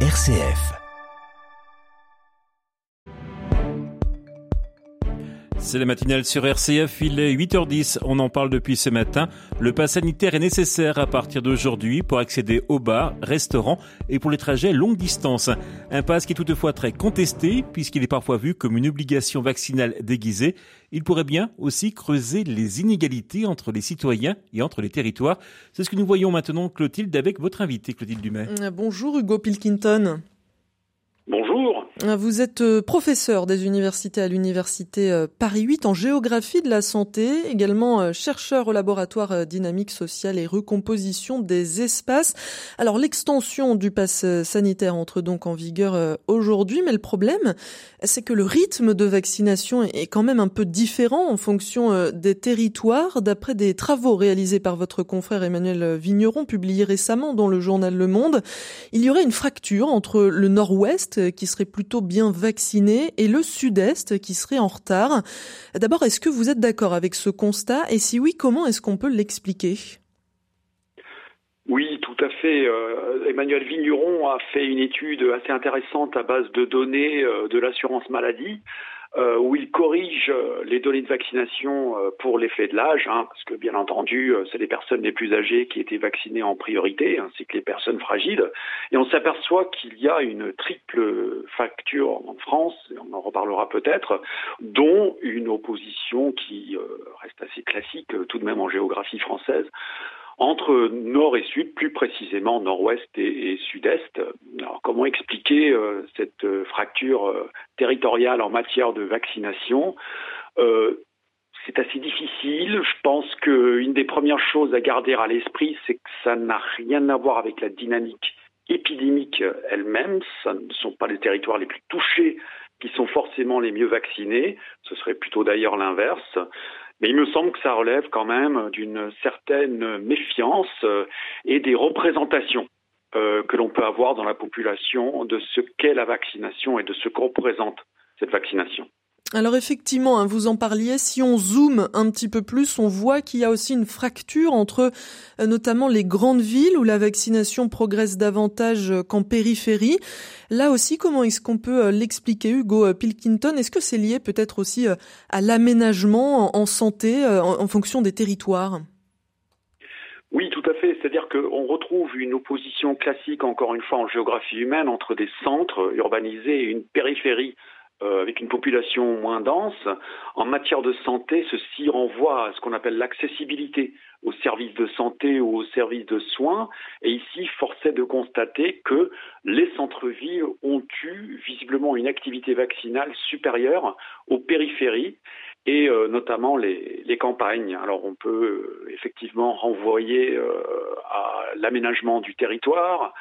RCF. C'est la matinale sur RCF, il est 8h10, on en parle depuis ce matin. Le pass sanitaire est nécessaire à partir d'aujourd'hui pour accéder aux bars, restaurants et pour les trajets longue distance. Un pass qui est toutefois très contesté puisqu'il est parfois vu comme une obligation vaccinale déguisée. Il pourrait bien aussi creuser les inégalités entre les citoyens et entre les territoires. C'est ce que nous voyons maintenant, Clotilde, avec votre invité, Clotilde Dumais. Bonjour Hugo Pilkington. Vous êtes euh, professeur des universités à l'université euh, Paris 8 en géographie de la santé, également euh, chercheur au laboratoire dynamique sociale et recomposition des espaces. Alors l'extension du pass sanitaire entre donc en vigueur aujourd'hui, mais le problème, c'est que le rythme de vaccination est quand même un peu différent en fonction des territoires. D'après des travaux réalisés par votre confrère Emmanuel Vigneron, publiés récemment dans le journal Le Monde, il y aurait une fracture entre le nord-ouest qui serait plus bien vaccinés et le sud-est qui serait en retard. D'abord, est-ce que vous êtes d'accord avec ce constat Et si oui, comment est-ce qu'on peut l'expliquer? Oui, tout à fait. Euh, Emmanuel Vigneron a fait une étude assez intéressante à base de données euh, de l'assurance maladie euh, où il corrige euh, les données de vaccination euh, pour l'effet de l'âge, hein, parce que bien entendu, c'est les personnes les plus âgées qui étaient vaccinées en priorité, ainsi que les personnes fragiles. Et on s'aperçoit qu'il y a une triple facture en France, et on en reparlera peut-être, dont une opposition qui reste assez classique tout de même en géographie française entre nord et sud, plus précisément nord-ouest et, sud-est. Alors comment expliquer euh, cette euh, fracture euh, territoriale en matière de vaccination? C'est assez difficile. Je pense qu'une des premières choses à garder à l'esprit, c'est que ça n'a rien à voir avec la dynamique épidémique elle-même. Ce ne sont pas les territoires les plus touchés qui sont forcément les mieux vaccinés. Ce serait plutôt d'ailleurs l'inverse. Mais il me semble que ça relève quand même d'une certaine méfiance euh, et des représentations euh, que l'on peut avoir dans la population de ce qu'est la vaccination et de ce que représente cette vaccination. Alors effectivement, hein, vous en parliez, si on zoome un petit peu plus, on voit qu'il y a aussi une fracture entre euh, notamment les grandes villes où la vaccination progresse davantage euh, qu'en périphérie. Là aussi, comment est-ce qu'on peut euh, l'expliquer, Hugo Pilkington? Est-ce que c'est lié peut-être aussi à l'aménagement en santé en fonction des territoires? Oui, tout à fait. C'est-à-dire qu'on retrouve une opposition classique, encore une fois, en géographie humaine, entre des centres urbanisés et une périphérie euh, avec une population moins dense, en matière de santé, ceci renvoie à ce qu'on appelle l'accessibilité aux services de santé ou aux services de soins. Et ici, force est de constater que les centres-villes ont eu visiblement une activité vaccinale supérieure aux périphéries et euh, notamment les, campagnes. Alors on peut euh, effectivement renvoyer à l'aménagement du territoire,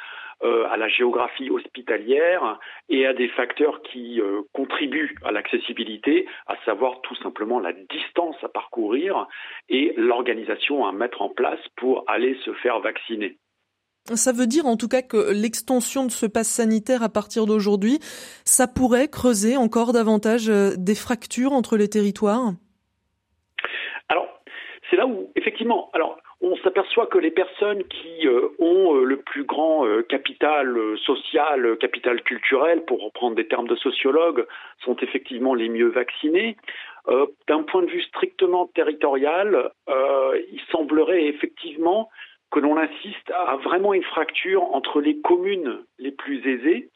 euh, à la géographie hospitalière et à des facteurs qui euh, contribuent à l'accessibilité, à savoir tout simplement la distance à parcourir et l'organisation à mettre en place pour aller se faire vacciner. Ça veut dire en tout cas que l'extension de ce pass sanitaire à partir d'aujourd'hui, ça pourrait creuser encore davantage euh, des fractures entre les territoires? Alors, c'est là où, effectivement, alors on s'aperçoit que les personnes qui euh, ont euh, le plus grand euh, capital social, capital culturel, pour reprendre des termes de sociologues, sont effectivement les mieux vaccinées. D'un point de vue strictement territorial, il semblerait effectivement que l'on assiste à vraiment une fracture entre les communes les plus aisées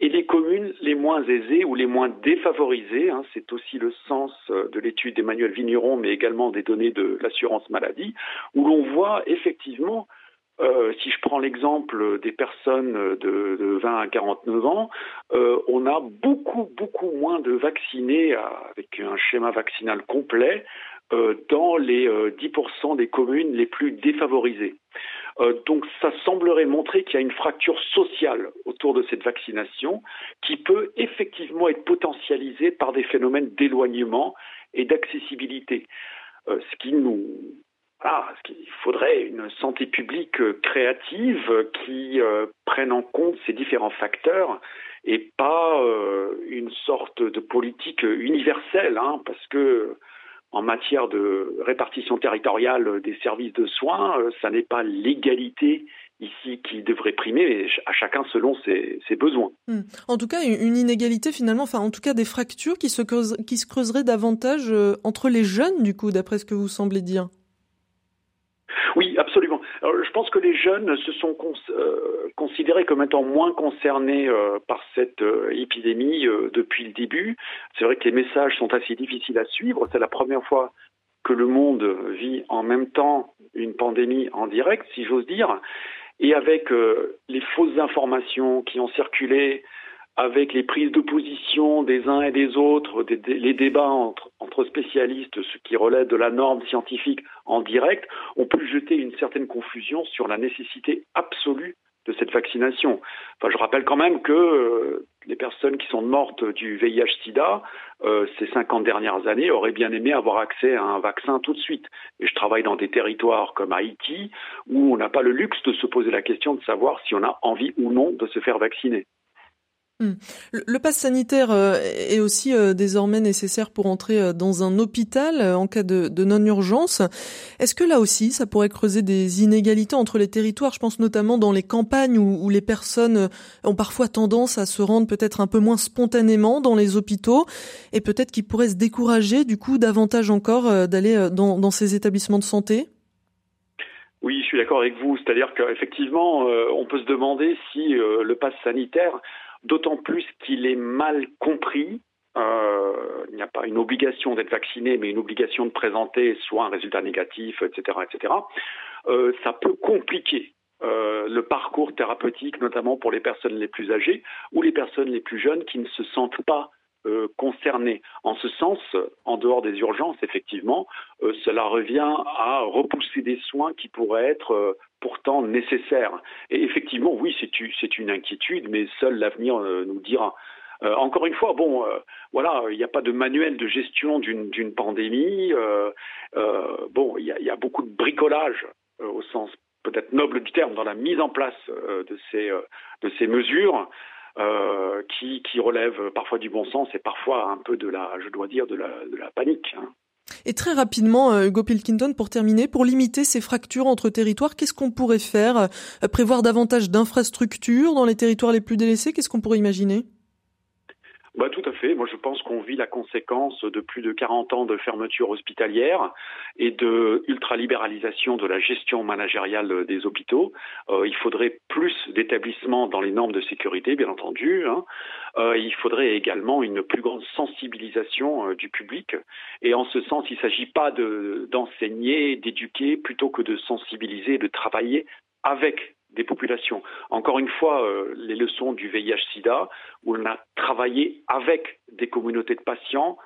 et les communes les moins aisées ou les moins défavorisées, hein, c'est aussi le sens euh, de l'étude d'Emmanuel Vigneron, mais également des données de l'assurance maladie, où l'on voit effectivement, euh, si je prends l'exemple des personnes de, de, 20 à 49 ans, euh, on a beaucoup, beaucoup moins de vaccinés avec un schéma vaccinal complet dans les 10% des communes les plus défavorisées. Euh, donc ça semblerait montrer qu'il y a une fracture sociale autour de cette vaccination qui peut effectivement être potentialisée par des phénomènes d'éloignement et d'accessibilité. Euh, ce qui nous il faudrait une santé publique créative qui euh, prenne en compte ces différents facteurs et pas une sorte de politique universelle, hein, parce que en matière de répartition territoriale des services de soins, euh, ça n'est pas l'égalité ici qui devrait primer, à chacun selon ses, besoins. Hmm. En tout cas, une inégalité finalement, enfin en tout cas des fractures qui se, qui se creuseraient davantage euh, entre les jeunes, du coup, d'après ce que vous semblez dire? Oui, absolument. je pense que les jeunes se sont euh, considérés comme étant moins concernés euh, par cette épidémie depuis le début. C'est vrai que les messages sont assez difficiles à suivre. C'est la première fois que le monde vit en même temps une pandémie en direct, si j'ose dire et avec euh, les fausses informations qui ont circulé, avec les prises de position des uns et des autres, les débats entre, spécialistes, ce qui relève de la norme scientifique en direct, ont pu jeter une certaine confusion sur la nécessité absolue de cette vaccination. Enfin, je rappelle quand même que euh, les personnes qui sont mortes du VIH/SIDA euh, ces 50 dernières années auraient bien aimé avoir accès à un vaccin tout de suite. Et je travaille dans des territoires comme Haïti où on n'a pas le luxe de se poser la question de savoir si on a envie ou non de se faire vacciner. Hmm. Le, pass sanitaire euh, est aussi euh, désormais nécessaire pour entrer euh, dans un hôpital en cas de, non-urgence. Est-ce que là aussi, ça pourrait creuser des inégalités entre les territoires? Je pense notamment dans les campagnes où, les personnes ont parfois tendance à se rendre peut-être un peu moins spontanément dans les hôpitaux et peut-être qu'ils pourraient se décourager du coup davantage encore d'aller dans, dans ces établissements de santé? Oui, je suis d'accord avec vous. C'est-à-dire qu'effectivement, on peut se demander si le pass sanitaire d'autant plus qu'il est mal compris. Euh, il n'y a pas une obligation d'être vacciné, mais une obligation de présenter soit un résultat négatif, etc., etc. Euh, ça peut compliquer euh, le parcours thérapeutique, notamment pour les personnes les plus âgées ou les personnes les plus jeunes qui ne se sentent pas euh, concernés. En ce sens, en dehors des urgences, effectivement, euh, cela revient à repousser des soins qui pourraient être euh, pourtant nécessaires. Et effectivement, oui, c'est une inquiétude, mais seul l'avenir nous dira. encore une fois, bon, voilà, il n'y a pas de manuel de gestion d'une pandémie. bon, il y, a beaucoup de bricolage au sens peut-être noble du terme dans la mise en place de ces de ces mesures. Euh, qui, qui relève parfois du bon sens et parfois un peu de la, je dois dire, de la, de la panique. Hein. Et très rapidement, euh, Hugo Pilkington, pour terminer, pour limiter ces fractures entre territoires, qu'est-ce qu'on pourrait faire euh, Prévoir davantage d'infrastructures dans les territoires les plus délaissés? Qu'est-ce qu'on pourrait imaginer? Bah, Tout à fait. Moi, je pense qu'on vit la conséquence de plus de 40 ans de fermeture hospitalière et de ultralibéralisation de la gestion managériale des hôpitaux. Euh, il faudrait plus d'établissements dans les normes de sécurité, bien entendu. Hein. Euh, il faudrait également une plus grande sensibilisation euh, du public. Et en ce sens, il ne s'agit pas d'enseigner, d'éduquer, plutôt que de sensibiliser, de travailler avec populations. Encore une fois, euh, les leçons du VIH-Sida, où on a travaillé avec des communautés de patients,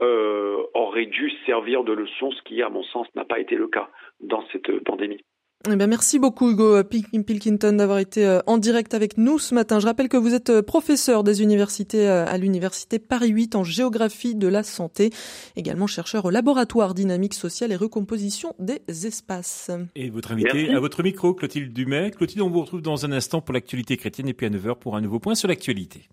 euh, auraient dû servir de leçon, ce qui, à mon sens, n'a pas été le cas dans cette pandémie. Eh ben merci beaucoup Hugo Pilkington d'avoir été euh, en direct avec nous ce matin. Je rappelle que vous êtes euh, professeur des universités à l'université Paris 8 en géographie de la santé, également chercheur au laboratoire dynamique sociale et recomposition des espaces. Et votre invité à votre micro Clotilde Dumais. Clotilde, on vous retrouve dans un instant pour l'actualité chrétienne et puis à 9h pour un nouveau point sur l'actualité.